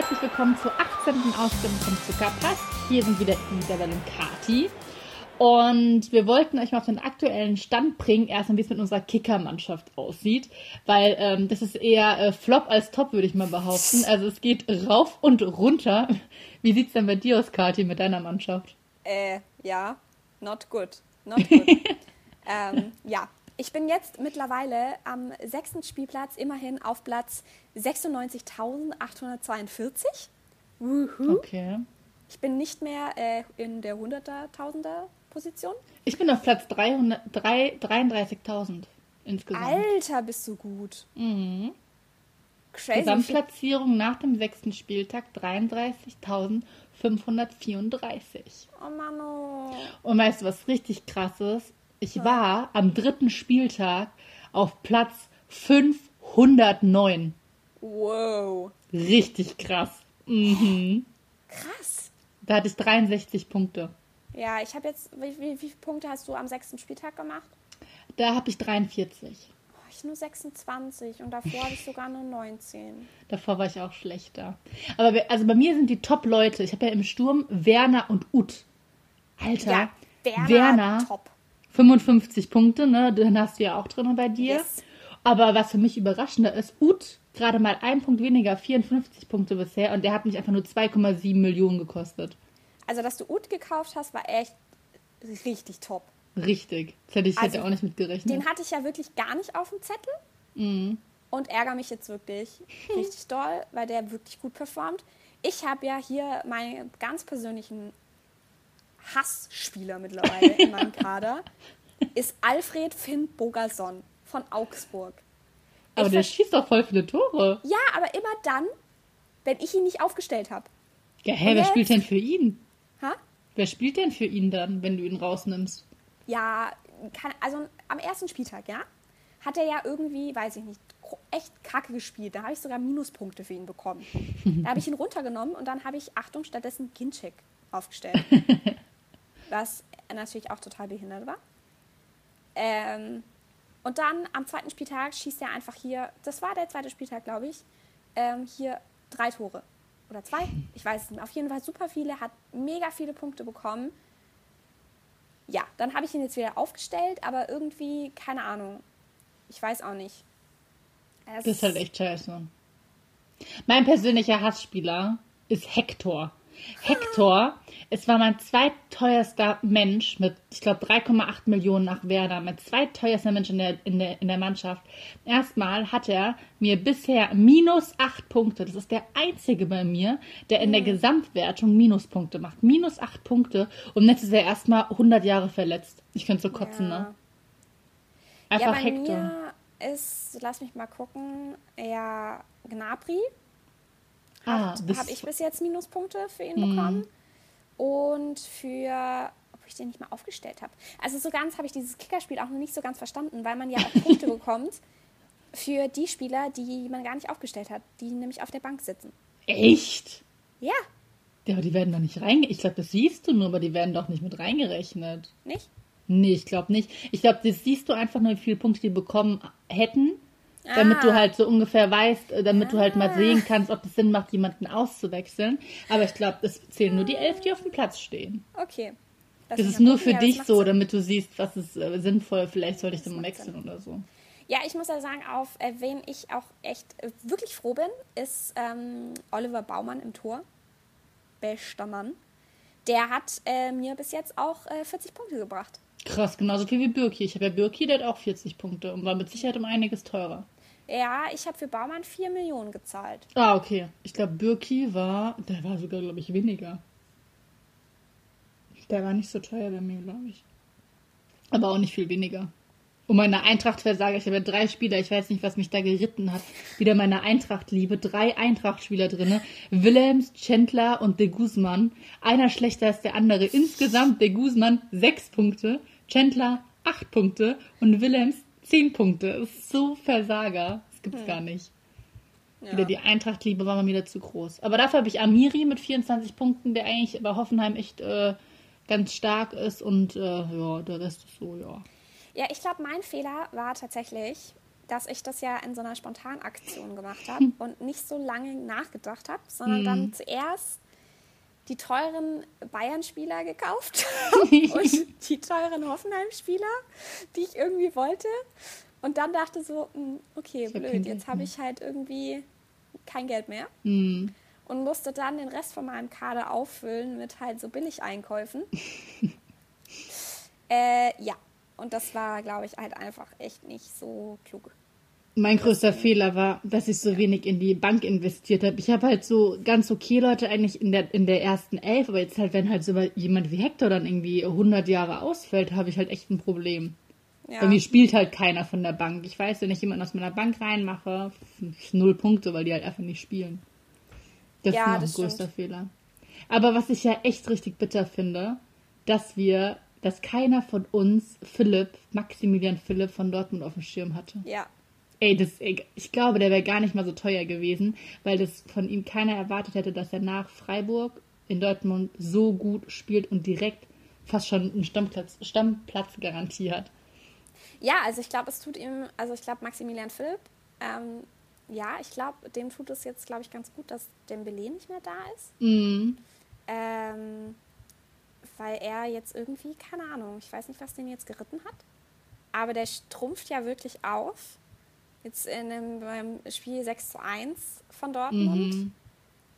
herzlich willkommen zur 18. Ausgabe von Zuckerpass. Hier sind wieder Isabel und Kati. Und wir wollten euch mal auf den aktuellen Stand bringen, erstmal wie es mit unserer Kickermannschaft aussieht, weil ähm, das ist eher äh, Flop als Top, würde ich mal behaupten. Also es geht rauf und runter. Wie sieht's denn bei dir aus, Kati, mit deiner Mannschaft? Äh, ja, not good. Not good. ähm, ja, ich bin jetzt mittlerweile am sechsten Spielplatz immerhin auf Platz 96.842. Wuhu. Okay. Ich bin nicht mehr äh, in der Hunderter, Tausender Position. Ich bin auf Platz 300 3 33.000 insgesamt. Alter, bist du gut. Mhm. Crazy. Gesamtplatzierung nach dem sechsten Spieltag 33.534. Oh Mann, oh. Und weißt du, was richtig krass ist? Ich war am dritten Spieltag auf Platz 509. Wow. Richtig krass. Mhm. Krass. Da hatte ich 63 Punkte. Ja, ich habe jetzt, wie, wie, wie viele Punkte hast du am sechsten Spieltag gemacht? Da habe ich 43. Oh, ich nur 26 und davor habe ich sogar nur 19. Davor war ich auch schlechter. Aber also bei mir sind die Top-Leute. Ich habe ja im Sturm Werner und Ut. Alter, Ja, Werner, Werner top. 55 Punkte, ne? Den hast du ja auch drin bei dir. Yes. Aber was für mich überraschender ist, Ut gerade mal ein Punkt weniger, 54 Punkte bisher und der hat mich einfach nur 2,7 Millionen gekostet. Also, dass du Ut gekauft hast, war echt richtig top. Richtig. Das hätte ich Also, hätte auch nicht mitgerechnet. Den hatte ich ja wirklich gar nicht auf dem Zettel Mhm. und ärgere mich jetzt wirklich richtig doll, weil der wirklich gut performt. Ich habe ja hier meine ganz persönlichen Hassspieler mittlerweile in meinem Kader. Ist Alfred Finn Bogerson von Augsburg. Aber Ich der schießt doch voll viele Tore. Ja, aber immer dann, wenn ich ihn nicht aufgestellt habe. Ja, hä, Und wer jetzt? spielt denn für ihn? Ha? Wer spielt denn für ihn dann, wenn du ihn rausnimmst? Ja, kann, also am ersten Spieltag, ja, hat er ja irgendwie, weiß ich nicht, echt kacke gespielt. Da habe ich sogar Minuspunkte für ihn bekommen. Da habe ich ihn runtergenommen und dann habe ich, Achtung, stattdessen Ginchek aufgestellt. was natürlich auch total behindert war. Ähm, und dann am zweiten Spieltag schießt er einfach hier, das war der zweite Spieltag, glaube ich, ähm, hier drei Tore. Oder zwei? Ich weiß es nicht. Auf jeden Fall super viele, hat mega viele Punkte bekommen. Ja, dann habe ich ihn jetzt wieder aufgestellt, aber irgendwie, keine Ahnung. Ich weiß auch nicht. Es- Das ist halt echt scheiße. Mein persönlicher Hassspieler ist Hector. Hector, es war mein zweitteuerster Mensch mit, ich glaube, 3,8 Millionen nach Werder. Mein zweitteuerster Mensch in der, in, der, in der Mannschaft. Erstmal hat er mir bisher minus 8 Punkte. Das ist der einzige bei mir, der in der Gesamtwertung Minuspunkte macht. Minus 8 Punkte. Und jetzt ist er erstmal 100 Jahre verletzt. Ich könnte so kotzen, Ja. ne? Ja, Einfach bei Hector. mir ist, lass mich mal gucken, eher Gnabry. Ah, Habe ich bis jetzt Minuspunkte für ihn Mhm. bekommen. Und für, ob ich den nicht mal aufgestellt habe. Also so ganz habe ich dieses Kickerspiel auch noch nicht so ganz verstanden, weil man ja auch Punkte bekommt für die Spieler, die man gar nicht aufgestellt hat, die nämlich auf der Bank sitzen. Echt? Ja, Ja, aber die werden doch nicht reinge... Ich glaube, das siehst du nur, aber die werden doch nicht mit reingerechnet. nicht? Nee, ich glaube nicht. Ich glaube, das siehst du einfach nur, wie viele Punkte die bekommen hätten, damit Ah. du halt so ungefähr weißt, äh, damit du halt mal sehen kannst, ob es Sinn macht, jemanden auszuwechseln. Aber ich glaube, das zählen nur die elf, die auf dem Platz stehen. Okay. Das mich ist nur gucken. für Ja, das dich so, Sinn. damit du siehst, was ist äh, sinnvoll. Vielleicht sollte ich dann wechseln oder so. Ja, ich muss ja sagen, auf äh, wen ich auch echt äh, wirklich froh bin, ist ähm, Oliver Baumann im Tor. Bester Mann. Der hat äh, mir bis jetzt auch äh, 40 Punkte gebracht. Krass, genauso viel wie Birki. Ich habe ja Birki, der hat auch 40 Punkte und war mit Sicherheit um einiges teurer. Ja, ich habe für Baumann 4 Millionen gezahlt. Ah, okay. Ich glaube, Birki war, der war sogar, glaube ich, weniger. Der war nicht so teuer bei mir, glaube ich. Aber auch nicht viel weniger. Und meine Eintracht-Versager, ich habe ja drei Spieler, ich weiß nicht, was mich da geritten hat. Wieder meine Eintracht-Liebe. Drei Eintracht-Spieler drinne. Willems, Chandler und De Guzman. Einer schlechter als der andere. Insgesamt De Guzman sechs Punkte, Chandler acht Punkte und Willems zehn Punkte. Das ist so Versager. Das gibt's gar nicht. Wieder die Eintracht-Liebe war mal wieder zu groß. Aber dafür habe ich Amiri mit 24 Punkten, der eigentlich bei Hoffenheim echt äh, ganz stark ist. Und äh, ja, der Rest ist so, ja. Ja, ich glaube, mein Fehler war tatsächlich, dass ich das ja in so einer Spontanaktion gemacht habe und nicht so lange nachgedacht habe, sondern dann zuerst die teuren Bayern-Spieler gekauft und die teuren Hoffenheim-Spieler, die ich irgendwie wollte. Und dann dachte so, hm, okay, blöd, jetzt habe ich halt irgendwie kein Geld mehr Hm. und musste dann den Rest von meinem Kader auffüllen mit halt so Billigeinkäufen. äh, ja, und das war, glaube ich, halt einfach echt nicht so klug. Mein größter Fehler war, dass ich so wenig in die Bank investiert habe. Ich habe halt so ganz okay Leute eigentlich in der, in der ersten Elf, aber jetzt halt, wenn halt so jemand wie Hector dann irgendwie 100 Jahre ausfällt, habe ich halt echt ein Problem. Ja, Bei mir spielt halt keiner von der Bank. Ich weiß, wenn ich jemanden aus meiner Bank reinmache, null Punkte, weil die halt einfach nicht spielen. Das Ja, ist noch ein das größter stimmt. Fehler. Aber was ich ja echt richtig bitter finde, dass wir, dass keiner von uns Philipp, Maximilian Philipp von Dortmund auf dem Schirm hatte. ja, Ey, das, ich glaube, der wäre gar nicht mal so teuer gewesen, weil das von ihm keiner erwartet hätte, dass er nach Freiburg in Dortmund so gut spielt und direkt fast schon einen Stammplatz, Stammplatzgarantie hat. Ja, also ich glaube, es tut ihm, also ich glaube, Maximilian Philipp, ähm, ja, ich glaube, dem tut es jetzt, glaube ich, ganz gut, dass Dembele nicht mehr da ist. Mhm. Ähm, weil er jetzt irgendwie, keine Ahnung, ich weiß nicht, was den jetzt geritten hat, aber der trumpft ja wirklich auf. Jetzt in dem, beim Spiel 6 zu 1 von Dortmund. Mhm.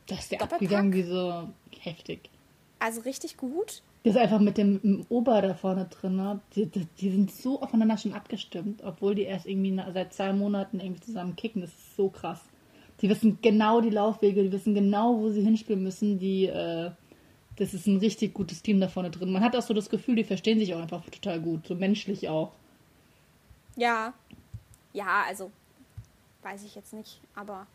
Das ist der abgegangen wie so heftig. Also richtig gut. Das ist einfach mit dem, dem Ober da vorne drin, ne? Die, die, die sind so aufeinander schon abgestimmt, obwohl die erst irgendwie seit zwei Monaten irgendwie zusammen kicken. Das ist so krass. Die wissen genau die Laufwege, die wissen genau, wo sie hinspielen müssen. Die, äh, das ist ein richtig gutes Team da vorne drin. Man hat auch so das Gefühl, die verstehen sich auch einfach total gut, so menschlich auch. Ja. Ja, also weiß ich jetzt nicht, aber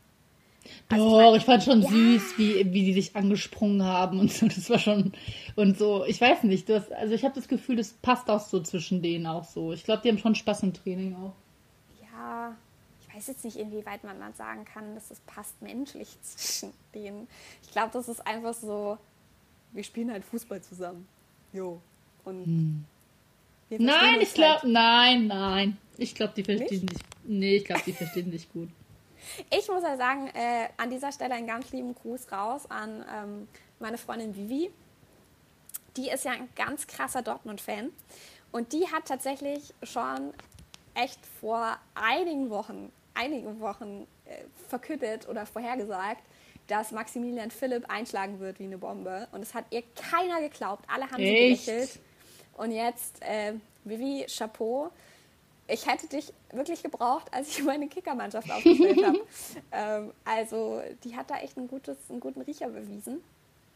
Doch, Also ich mein- ich fand schon Ja. süß, wie, wie die sich angesprungen haben und so. Das war schon und so. Ich weiß nicht, du hast, also ich habe das Gefühl, das passt auch so zwischen denen auch so. Ich glaube, die haben schon Spaß im Training auch. ja, ich weiß jetzt nicht, inwieweit man dann sagen kann, dass es passt menschlich zwischen denen. Ich glaube, das ist einfach so, wir spielen halt Fußball zusammen. Jo. Und verstehen Nein, ich glaube, halt. nein, nein. Ich glaube, die verstehen sich. Nee, ich glaube, die verstehen sich gut. Ich muss ja sagen, äh, an dieser Stelle einen ganz lieben Gruß raus an ähm, meine Freundin Vivi. Die ist ja ein ganz krasser Dortmund-Fan. Und die hat tatsächlich schon echt vor einigen Wochen, einigen Wochen äh, verkündet oder vorhergesagt, dass Maximilian Philipp einschlagen wird wie eine Bombe. Und es hat ihr keiner geglaubt. Alle haben Echt? sie gelächelt. Und jetzt, äh, Vivi, Chapeau. Ich hätte dich wirklich gebraucht, als ich meine Kickermannschaft aufgestellt habe. ähm, also, die hat da echt ein gutes, einen guten Riecher bewiesen.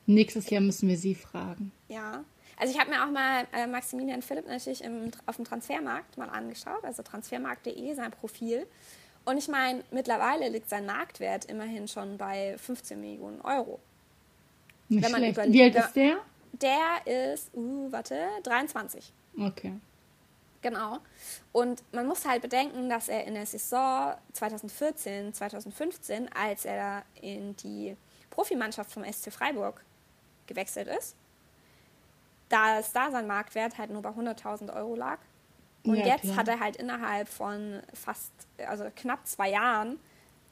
Nächstes Jahr müssen wir sie fragen. Ja. Also, ich habe mir auch mal äh, Maximilian Philipp natürlich im, auf dem Transfermarkt mal angeschaut, also transfermarkt.de, sein Profil. Und ich meine, mittlerweile liegt sein Marktwert immerhin schon bei 15 Millionen Euro. Nicht Wenn man schlecht. überlegt- Wie alt ist der? Der ist, uh, warte, 23. Okay. Genau. Und man muss halt bedenken, dass er in der Saison 2014, 2015, als er in die Profimannschaft vom SC Freiburg gewechselt ist, dass da sein Marktwert halt nur bei 100.000 Euro lag. Und Ja, jetzt klar. hat er halt innerhalb von fast, also knapp zwei Jahren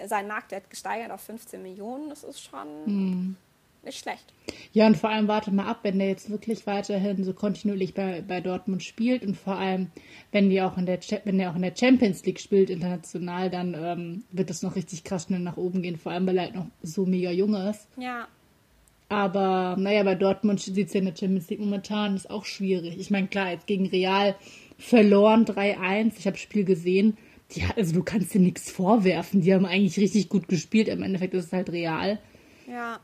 seinen Marktwert gesteigert auf 15 Millionen. Das ist schon Hm. nicht schlecht. Ja, und vor allem warte mal ab, wenn der jetzt wirklich weiterhin so kontinuierlich bei, bei Dortmund spielt und vor allem, wenn die auch in der Cha- wenn der auch in der Champions League spielt international, dann ähm, wird das noch richtig krass schnell nach oben gehen, vor allem weil er halt noch so mega jung ist. Ja, Aber naja, bei Dortmund sieht es ja in der Champions League momentan ist auch schwierig. Ich meine, klar, jetzt gegen Real verloren 3-1. Ich habe das Spiel gesehen. Die, also du kannst dir nichts vorwerfen. Die haben eigentlich richtig gut gespielt. Im Endeffekt ist es halt Real. ja.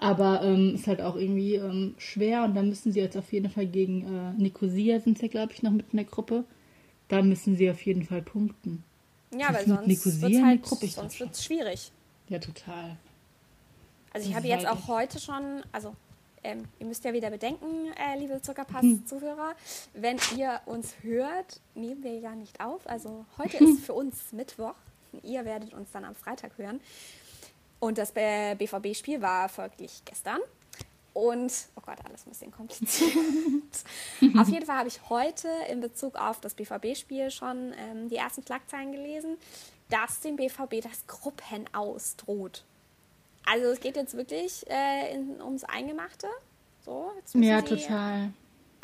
Aber ähm, ist halt auch irgendwie ähm, schwer und da müssen sie jetzt auf jeden Fall gegen äh, Nicosia sind sie, glaube ich, noch mit in der Gruppe. Da müssen sie auf jeden Fall punkten. Ja, weil sonst wird es halt, Gruppe? Sonst wird's schwierig. Ja, total. Also ich Das habe jetzt halt auch heute schon, also ähm, ihr müsst ja wieder bedenken, äh, liebe Hm. Zuckerpass-Zuhörer, wenn ihr uns hört, nehmen wir ja nicht auf. Also heute ist für uns Mittwoch. Ihr werdet uns dann am Freitag hören. Und das BVB-Spiel war folglich gestern. Und, oh Gott, alles ein bisschen kompliziert. auf jeden Fall habe ich heute in Bezug auf das BVB-Spiel schon ähm, die ersten Schlagzeilen gelesen, dass dem BVB das Gruppenaus droht. Also es geht jetzt wirklich äh, in, ums Eingemachte. So, jetzt müssen Ja, sie total.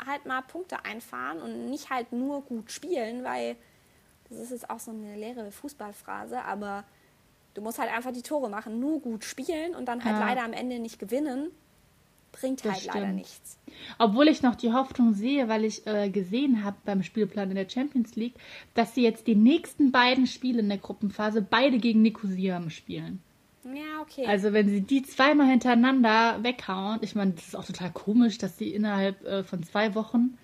halt mal Punkte einfahren und nicht halt nur gut spielen, weil das ist jetzt auch so eine leere Fußballphrase, aber du musst halt einfach die Tore machen, nur gut spielen und dann halt Ja. leider am Ende nicht gewinnen, bringt Das halt leider stimmt. nichts. Obwohl ich noch die Hoffnung sehe, weil ich äh, gesehen habe beim Spielplan in der Champions League, dass sie jetzt die nächsten beiden Spiele in der Gruppenphase beide gegen Nicosia spielen. Ja, okay. Also wenn sie die zweimal hintereinander weghauen, ich meine, das ist auch total komisch, dass sie innerhalb äh, von zwei Wochen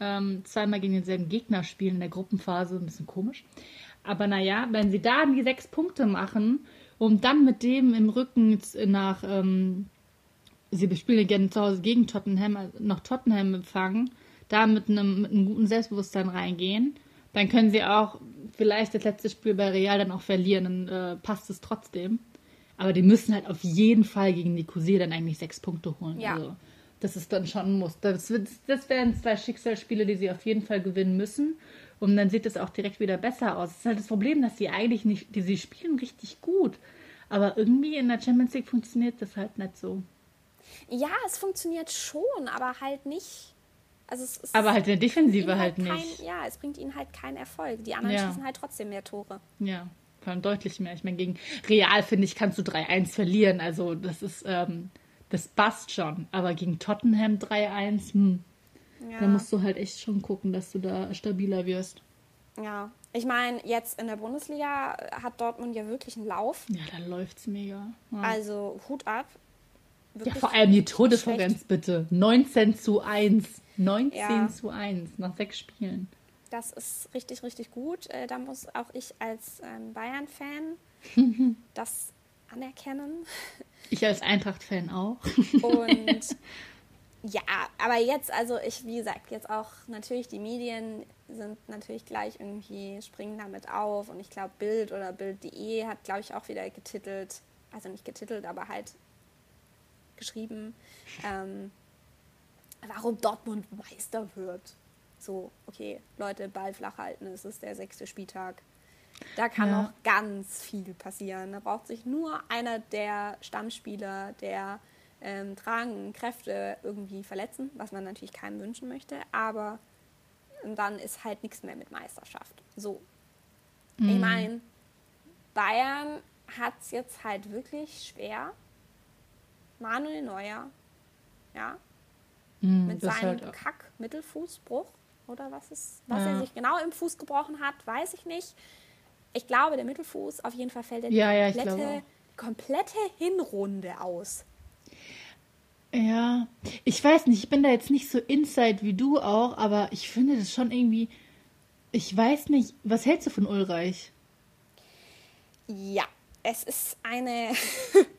ähm, zweimal gegen denselben Gegner spielen in der Gruppenphase, ein bisschen komisch. Aber naja, wenn sie da die sechs Punkte machen, um dann mit dem im Rücken nach, ähm, sie spielen gerne zu Hause gegen Tottenham, also noch Tottenham empfangen, da mit einem, mit einem guten Selbstbewusstsein reingehen, dann können sie auch vielleicht das letzte Spiel bei Real dann auch verlieren, dann äh, passt es trotzdem. Aber die müssen halt auf jeden Fall gegen Nicosia dann eigentlich sechs Punkte holen. Ja. Also, das ist dann schon ein Muss. Das, das wären zwei Schicksalsspiele, die sie auf jeden Fall gewinnen müssen. Und dann sieht es auch direkt wieder besser aus. Das ist halt das Problem, dass sie eigentlich nicht, die, sie spielen richtig gut. Aber irgendwie in der Champions League funktioniert das halt nicht so. ja, es funktioniert schon, aber halt nicht. Also es, es Aber halt in der Defensive ihnen halt kein, nicht. Ja, es bringt ihnen halt keinen Erfolg. Die anderen Ja. schießen halt trotzdem mehr Tore. Ja, vor allem deutlich mehr. Ich meine, gegen Real, finde ich, kannst du 3-1 verlieren. Also das ist, ähm, das passt schon. Aber gegen Tottenham 3-1, hm, Ja. da musst du halt echt schon gucken, dass du da stabiler wirst. Ja, ich meine, jetzt in der Bundesliga hat Dortmund ja wirklich einen Lauf. Ja, da läuft's mega. Ja, Also Hut ab. ja Wirklich vor allem die Tordifferenz schlecht. bitte. 19 zu 1. 19 Ja. zu 1 nach sechs Spielen. Das ist richtig, richtig gut. Äh, da muss auch ich als ähm, Bayern-Fan das anerkennen. Ich als Eintracht-Fan auch. Und ja, aber jetzt, also ich, wie gesagt, jetzt auch natürlich die Medien sind natürlich gleich irgendwie, springen damit auf. Und ich glaube, Bild oder Bild.de hat, glaube ich, auch wieder getitelt, also nicht getitelt, aber halt geschrieben, ähm, warum Dortmund Meister wird. So, okay, Leute, Ball flach halten, es ist der sechste Spieltag. Da kann Ja. noch ganz viel passieren. Da braucht sich nur einer der Stammspieler der ähm, tragenden Kräfte irgendwie verletzen, was man natürlich keinem wünschen möchte, aber dann ist halt nichts mehr mit Meisterschaft. So. Ich meine, Bayern hat es jetzt halt wirklich schwer. Manuel Neuer, ja, Hm, mit seinem halt- Kack-Mittelfußbruch oder was ist, was Ja. er sich genau im Fuß gebrochen hat, weiß ich nicht. Ich glaube, der Mittelfuß, auf jeden Fall fällt er Ja, ja, die komplette, komplette Hinrunde aus. Ja, ich weiß nicht, ich bin da jetzt nicht so inside wie du auch, aber ich finde das schon irgendwie. Ich weiß nicht, was hältst du von Ulreich? Ja, es ist eine.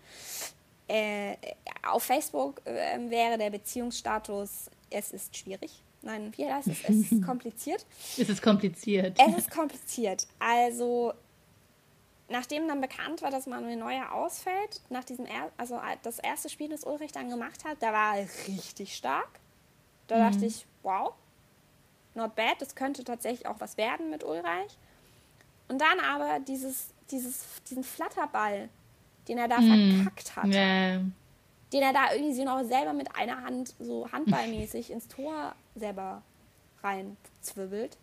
äh, auf Facebook äh, wäre der Beziehungsstatus, es ist schwierig. Nein, wie heißt es? Es ist kompliziert. Ist es kompliziert? Es ist kompliziert. Also, nachdem dann bekannt war, dass Manuel Neuer ausfällt, nach diesem er also das erste Spiel, das Ulrich dann gemacht hat, da war er richtig stark. Da dachte ich, wow, not bad, das könnte tatsächlich auch was werden mit Ulreich. Und dann aber dieses, dieses, diesen Flatterball, den er da verkackt hat, Ja, den er da irgendwie so noch selber mit einer Hand so handballmäßig ins Tor selber reinzwirbelt.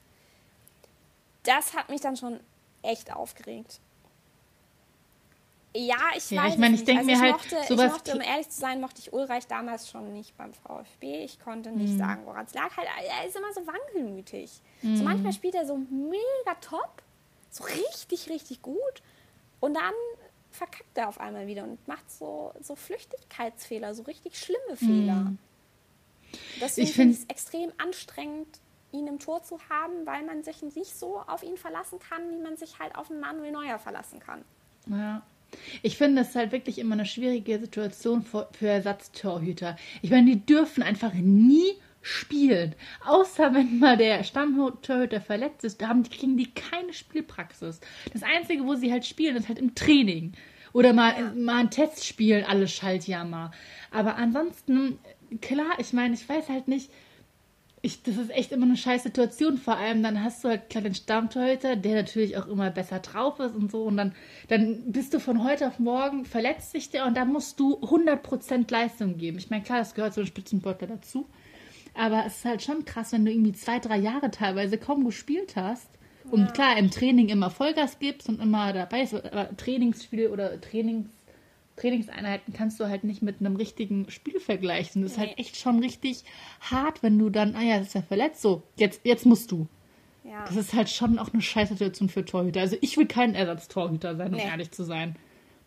Das hat mich dann schon echt aufgeregt. Ja, ich Ja, weiß ich meine, ich nicht. denk also mir ich halt, mochte, ich sowas- mochte, um ehrlich zu sein, mochte ich Ulreich damals schon nicht beim VfB. Ich konnte Mhm. nicht sagen, woran es lag. Halt, er ist immer so wankelmütig. So Mhm. manchmal spielt er so mega top, so richtig, richtig gut. Und dann verkackt er auf einmal wieder und macht so, so Flüchtigkeitsfehler, so richtig schlimme Fehler. Deswegen Mhm. Ich finde find- es extrem anstrengend, ihn im Tor zu haben, weil man sich nicht so auf ihn verlassen kann, wie man sich halt auf einen Manuel Neuer verlassen kann. ja. Ich finde das halt wirklich immer eine schwierige Situation für, für Ersatztorhüter. Ich meine, die dürfen einfach nie spielen. Außer wenn mal der Stammtorhüter verletzt ist, da haben, die- kriegen die keine Spielpraxis. Das Einzige, wo sie halt spielen, ist halt im Training. Oder mal, ja. mal ein Testspiel, alle Schaltjammer. Aber ansonsten, klar, ich meine, ich weiß halt nicht, ich, das ist echt immer eine scheiß Situation. Vor allem dann hast du halt klar den Stammtorhüter, der natürlich auch immer besser drauf ist und so. Und dann, dann bist du von heute auf morgen, verletzt sich der und dann musst du 100% Leistung geben. Ich meine, klar, das gehört zu einem Spitzensportler dazu. Aber es ist halt schon krass, wenn du irgendwie zwei, drei Jahre teilweise kaum gespielt hast. Und ja. klar, im Training immer Vollgas gibst und immer dabei ist. Aber Trainingsspiele oder Trainings Trainingseinheiten kannst du halt nicht mit einem richtigen Spiel vergleichen. Das ist halt echt schon richtig hart, wenn du dann, ah ja, das ist ja verletzt, so, jetzt, jetzt musst du. Ja. Das ist halt schon auch eine scheiß Situation für Torhüter. Also ich will kein Ersatztorhüter sein, um nee. ehrlich zu sein.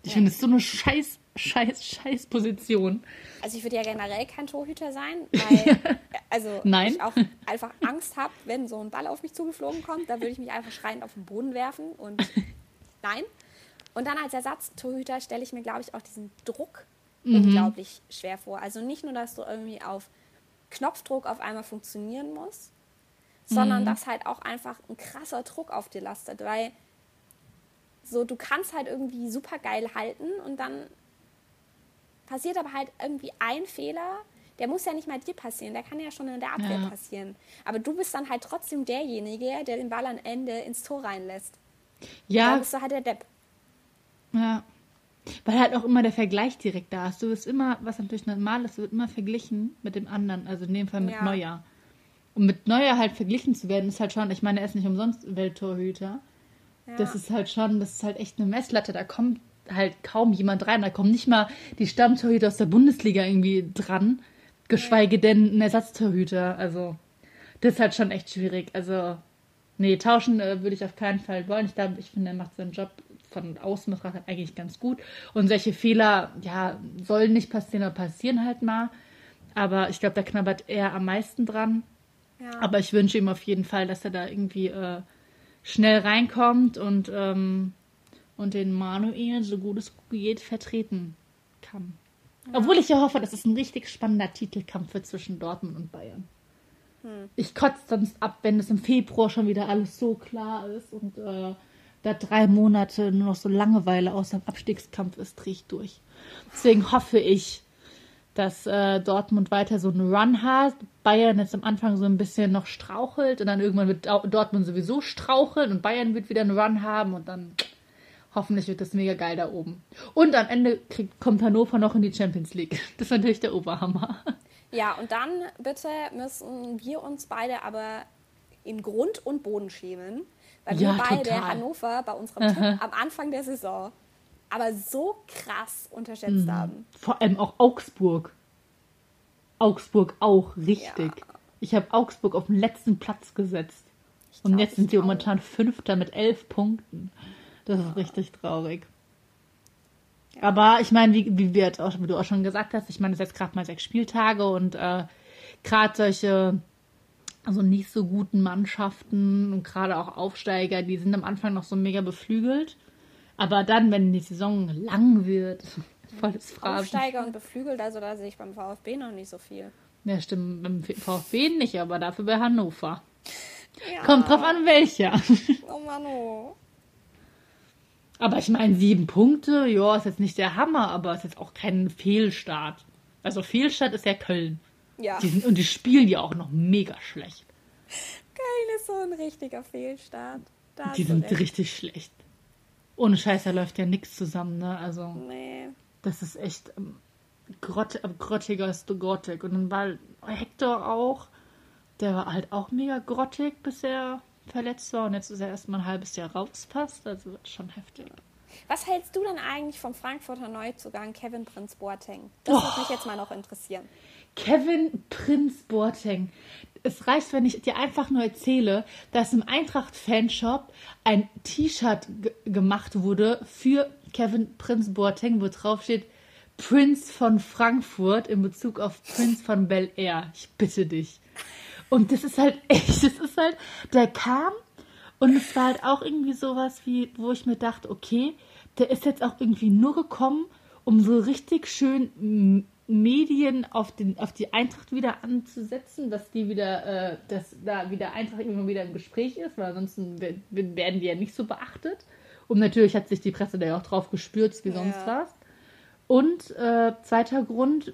Ich nee. finde es so eine scheiß, scheiß, scheiß Position. Also ich würde ja generell kein Torhüter sein, weil also Nein. ich auch einfach Angst habe, wenn so ein Ball auf mich zugeflogen kommt, da würde ich mich einfach schreiend auf den Boden werfen und nein. Und dann als Ersatztorhüter stelle ich mir, glaube ich, auch diesen Druck mhm. unglaublich schwer vor. Also nicht nur, dass du irgendwie auf Knopfdruck auf einmal funktionieren musst, sondern mhm. dass halt auch einfach ein krasser Druck auf dir lastet, weil so du kannst halt irgendwie super geil halten und dann passiert aber halt irgendwie ein Fehler, der muss ja nicht mal dir passieren, der kann ja schon in der Abwehr ja. passieren. Aber du bist dann halt trotzdem derjenige, der den Ball am Ende ins Tor reinlässt. Ja. Da bist du halt der Depp. Ja. Weil halt auch immer der Vergleich direkt da ist. Du wirst immer, was natürlich normal ist, wird immer verglichen mit dem anderen, also in dem Fall mit ja. Neuer. Und mit Neuer halt verglichen zu werden, ist halt schon, ich meine, er ist nicht umsonst Welttorhüter. Ja. Das ist halt schon, das ist halt echt eine Messlatte. Da kommt halt kaum jemand rein. Da kommen nicht mal die Stammtorhüter aus der Bundesliga irgendwie dran, geschweige denn ein Ersatztorhüter. Also, das ist halt schon echt schwierig. Also, nee, tauschen äh, würde ich auf keinen Fall wollen. Ich glaube, ich finde, er macht seinen Job von außen betrachtet eigentlich ganz gut. Und solche Fehler, ja, sollen nicht passieren, aber passieren halt mal. Aber ich glaube, da knabbert er am meisten dran. Ja. Aber ich wünsche ihm auf jeden Fall, dass er da irgendwie äh, schnell reinkommt und, ähm, und den Manuel so gut es geht vertreten kann. Ja. Obwohl ich ja hoffe, das ist ein richtig spannender Titelkampf zwischen Dortmund und Bayern. Hm. Ich kotze sonst ab, wenn es im Februar schon wieder alles so klar ist und äh, da drei Monate nur noch so Langeweile aus dem Abstiegskampf ist, drehe ich durch. Deswegen hoffe ich, dass äh, Dortmund weiter so einen Run hat. Bayern jetzt am Anfang so ein bisschen noch strauchelt und dann irgendwann wird Dortmund sowieso straucheln und Bayern wird wieder einen Run haben und dann hoffentlich wird das mega geil da oben. Und am Ende kriegt, kommt Hannover noch in die Champions League. Das ist natürlich der Oberhammer. Ja, und dann bitte müssen wir uns beide aber in Grund und Boden schämen, weil ja, wir beide total. Hannover bei unserem Tipp am Anfang der Saison aber so krass unterschätzt mhm. haben. Vor allem auch Augsburg. Augsburg auch, richtig. Ja. Ich habe Augsburg auf den letzten Platz gesetzt. Ich Und jetzt sind sie momentan Fünfter mit elf Punkten. Das ist richtig traurig. Aber ich meine, wie, wie, wir wie du auch schon gesagt hast, ich meine, es ist jetzt gerade mal sechs Spieltage und äh, gerade solche also nicht so guten Mannschaften und gerade auch Aufsteiger, die sind am Anfang noch so mega beflügelt. Aber dann, wenn die Saison lang wird, volles Phrasen. Aufsteiger und beflügelt, also da sehe ich beim VfB noch nicht so viel. Ja, stimmt, beim VfB nicht, aber dafür bei Hannover. Ja. Kommt drauf an, welcher. Oh Mann, oh. Aber ich meine, sieben Punkte, ja, ist jetzt nicht der Hammer, aber ist jetzt auch kein Fehlstart. Also Fehlstart ist ja Köln. Ja. Die sind, und die spielen ja auch noch mega schlecht. Geil ist so ein richtiger Fehlstart. Da die sind echt. richtig schlecht. Ohne Scheiß, da läuft ja nichts zusammen, ne? Also. Nee. Das ist echt ähm, grott, äh, grottiger ist grottig. Und dann war Hector auch, der war halt auch mega grottig, bis er verletzt war. Und jetzt ist er erstmal ein halbes Jahr raus fast. Also wird schon heftig. Was hältst du denn eigentlich vom Frankfurter Neuzugang Kevin Prinz Boateng? Das oh. würde mich jetzt mal noch interessieren. Kevin Prinz Boateng. Es reicht, wenn ich dir einfach nur erzähle, dass im Eintracht-Fanshop ein T-Shirt gemacht wurde für Kevin Prinz Boateng, wo drauf steht Prinz von Frankfurt in Bezug auf Prinz von Bel Air. Ich bitte dich. Und das ist halt echt, das ist halt, der kam und es war halt auch irgendwie sowas wie, wo ich mir dachte, okay, der ist jetzt auch irgendwie nur gekommen, um so richtig schön Medien auf, den, auf die Eintracht wieder anzusetzen, dass die wieder, äh, dass da wieder Eintracht immer wieder im Gespräch ist, weil ansonsten werden die ja nicht so beachtet. Und natürlich hat sich die Presse da ja auch drauf gespürt, wie sonst Ja. was. Und äh, zweiter Grund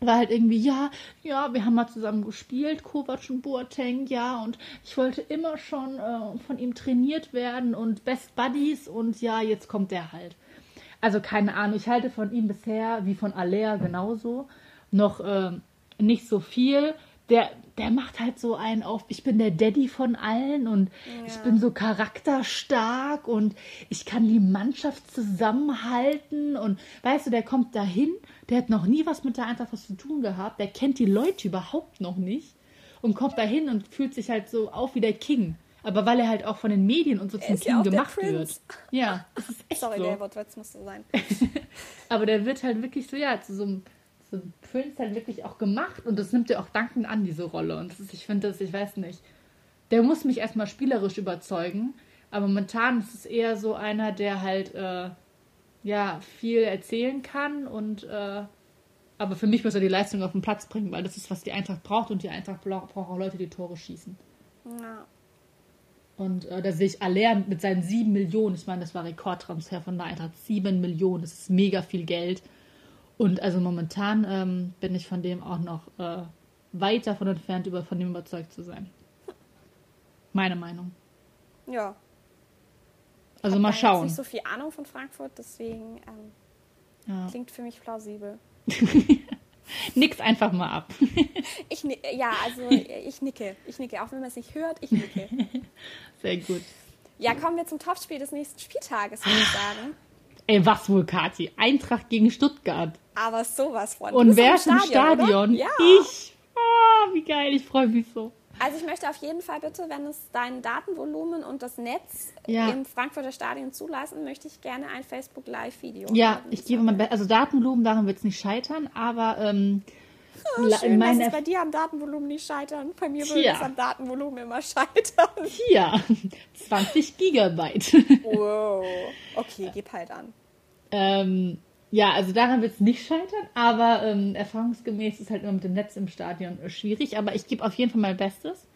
war halt irgendwie, ja, ja, wir haben mal zusammen gespielt, Kovac und Boateng, ja, und ich wollte immer schon äh, von ihm trainiert werden und Best Buddies und ja, jetzt kommt der halt. Also keine Ahnung, ich halte von ihm bisher, wie von Alea genauso, noch äh, nicht so viel. Der, der macht halt so einen auf, ich bin der Daddy von allen und ich Ja. bin so charakterstark und ich kann die Mannschaft zusammenhalten und weißt du, der kommt dahin, der hat noch nie was mit der Eintracht was zu tun gehabt, der kennt die Leute überhaupt noch nicht und kommt dahin und fühlt sich halt so auf wie der King. Aber weil er halt auch von den Medien und so zum ja King der gemacht wird. Ja, das ist echt Sorry, so. der Wortwitz musste sein. Aber der wird halt wirklich so, ja, zu so einem Prince halt wirklich auch gemacht und das nimmt er auch dankend an, diese Rolle. Und ist, ich finde das, ich weiß nicht, der muss mich erstmal spielerisch überzeugen, aber momentan ist es eher so einer, der halt, äh, ja, viel erzählen kann und, äh, aber für mich muss er die Leistung auf den Platz bringen, weil das ist, was die Eintracht braucht und die Eintracht bra- braucht auch Leute, die Tore schießen. Ja. Und äh, da sehe ich Aller mit seinen sieben Millionen. Ich meine, das war Rekordtransfer von der Eintracht. Sieben Millionen, das ist mega viel Geld. Und also momentan ähm, bin ich von dem auch noch äh, weit davon entfernt, über, von dem überzeugt zu sein. Meine Meinung. Ja. Also Hab mal da jetzt schauen. nicht so viel Ahnung von Frankfurt, deswegen ähm, Ja. klingt für mich plausibel. Nix einfach mal ab. Ich, ja, also ich nicke. Ich nicke, auch wenn man es nicht hört, ich nicke. Sehr gut. Ja, kommen wir zum Topspiel des nächsten Spieltages, würde ich sagen. Ey, was wohl, Kathi? Eintracht gegen Stuttgart. Aber sowas von. Und wer ist im Stadion? oder? Ja. Ich. Ah, wie geil, ich freue mich so. Also ich möchte auf jeden Fall bitte, wenn es dein Datenvolumen und das Netz Ja. im Frankfurter Stadion zulassen, möchte ich gerne ein Facebook Live-Video. Ja, haben. ich gebe mal, also Datenblumen, daran wird es nicht scheitern, aber ähm, Oh, Schön, meine dass es bei dir am Datenvolumen nicht scheitern. Bei mir würde es am Datenvolumen immer scheitern. hier 20 Gigabyte. Wow. Okay, gib halt an. ähm, ja, also daran wird es nicht scheitern, aber ähm, erfahrungsgemäß ist halt immer mit dem Netz im Stadion äh, schwierig, aber ich gebe auf jeden Fall mein Bestes.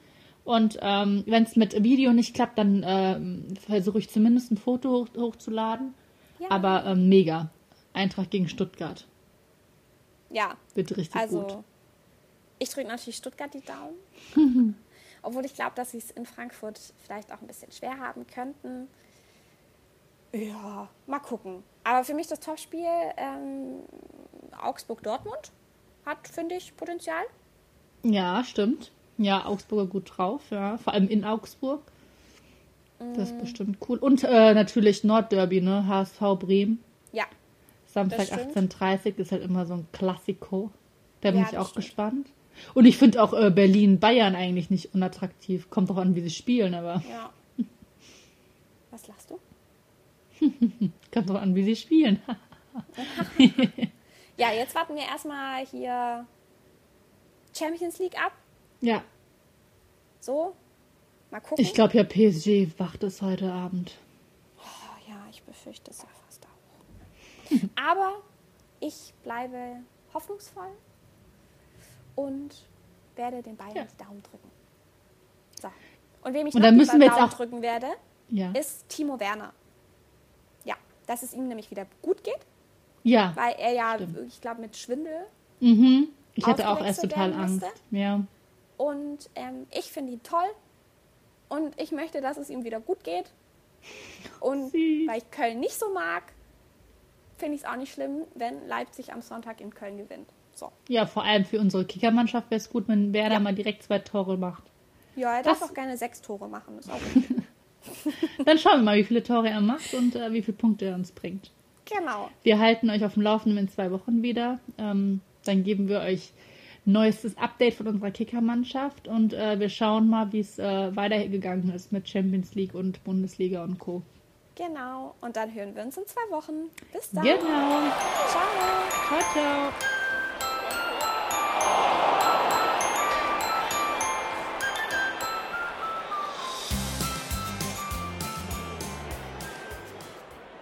Und ähm, wenn es mit Video nicht klappt, dann ähm, versuche ich zumindest ein Foto hoch, hochzuladen. Ja. Aber ähm, mega. Eintracht gegen Stuttgart. Ja, Wird richtig also gut. ich drücke natürlich Stuttgart die Daumen. Obwohl ich glaube, dass sie es in Frankfurt vielleicht auch ein bisschen schwer haben könnten. Ja, mal gucken. Aber für mich das Topspiel ähm, Augsburg-Dortmund hat, finde ich, Potenzial. Ja, stimmt. Ja, Augsburger gut drauf, ja. Vor allem in Augsburg. Das ist bestimmt cool. Und äh, natürlich Nordderby, ne? HSV Bremen. Ja, Samstag Das stimmt. 18.30 Uhr ist halt immer so ein Klassiko. Da bin Ja, ich auch stimmt. gespannt. Und ich finde auch äh, Berlin-Bayern eigentlich nicht unattraktiv. Kommt doch an, wie sie spielen, aber ja. Was lachst du? kommt doch an, wie sie spielen. Ja, jetzt warten wir erstmal hier Champions League ab. ja, So, mal gucken. ich glaube ja, PSG wacht es heute Abend. Oh, ja, ich befürchte es ja fast. Aber ich bleibe hoffnungsvoll und werde den Bayern Ja. die Daumen drücken. So. Und wem ich Und dann müssen wir jetzt Daumen auch- drücken werde, Ja. ist Timo Werner. Ja, dass es ihm nämlich wieder gut geht, Ja. weil er ja, Stimmt. ich glaube, mit Schwindel Mhm. Ich hatte auch erst total Angst. Ja. Und ähm, ich finde ihn toll. Und ich möchte, dass es ihm wieder gut geht. Und Süß. weil ich Köln nicht so mag, finde ich es auch nicht schlimm, wenn Leipzig am Sonntag in Köln gewinnt. So. Ja, vor allem für unsere Kickermannschaft wäre es gut, wenn Werder Ja. mal direkt zwei Tore macht. Ja, er darf Das- auch gerne sechs Tore machen. Dann schauen wir mal, wie viele Tore er macht und äh, wie viele Punkte er uns bringt. genau. Wir halten euch auf dem Laufenden in zwei Wochen wieder. Ähm, dann geben wir euch neuestes Update von unserer Kickermannschaft und äh, wir schauen mal, wie es äh, weitergegangen ist mit Champions League und Bundesliga und Co. Genau. Und dann hören wir uns in zwei Wochen. Bis dann. Genau. Ciao. Ciao, ciao.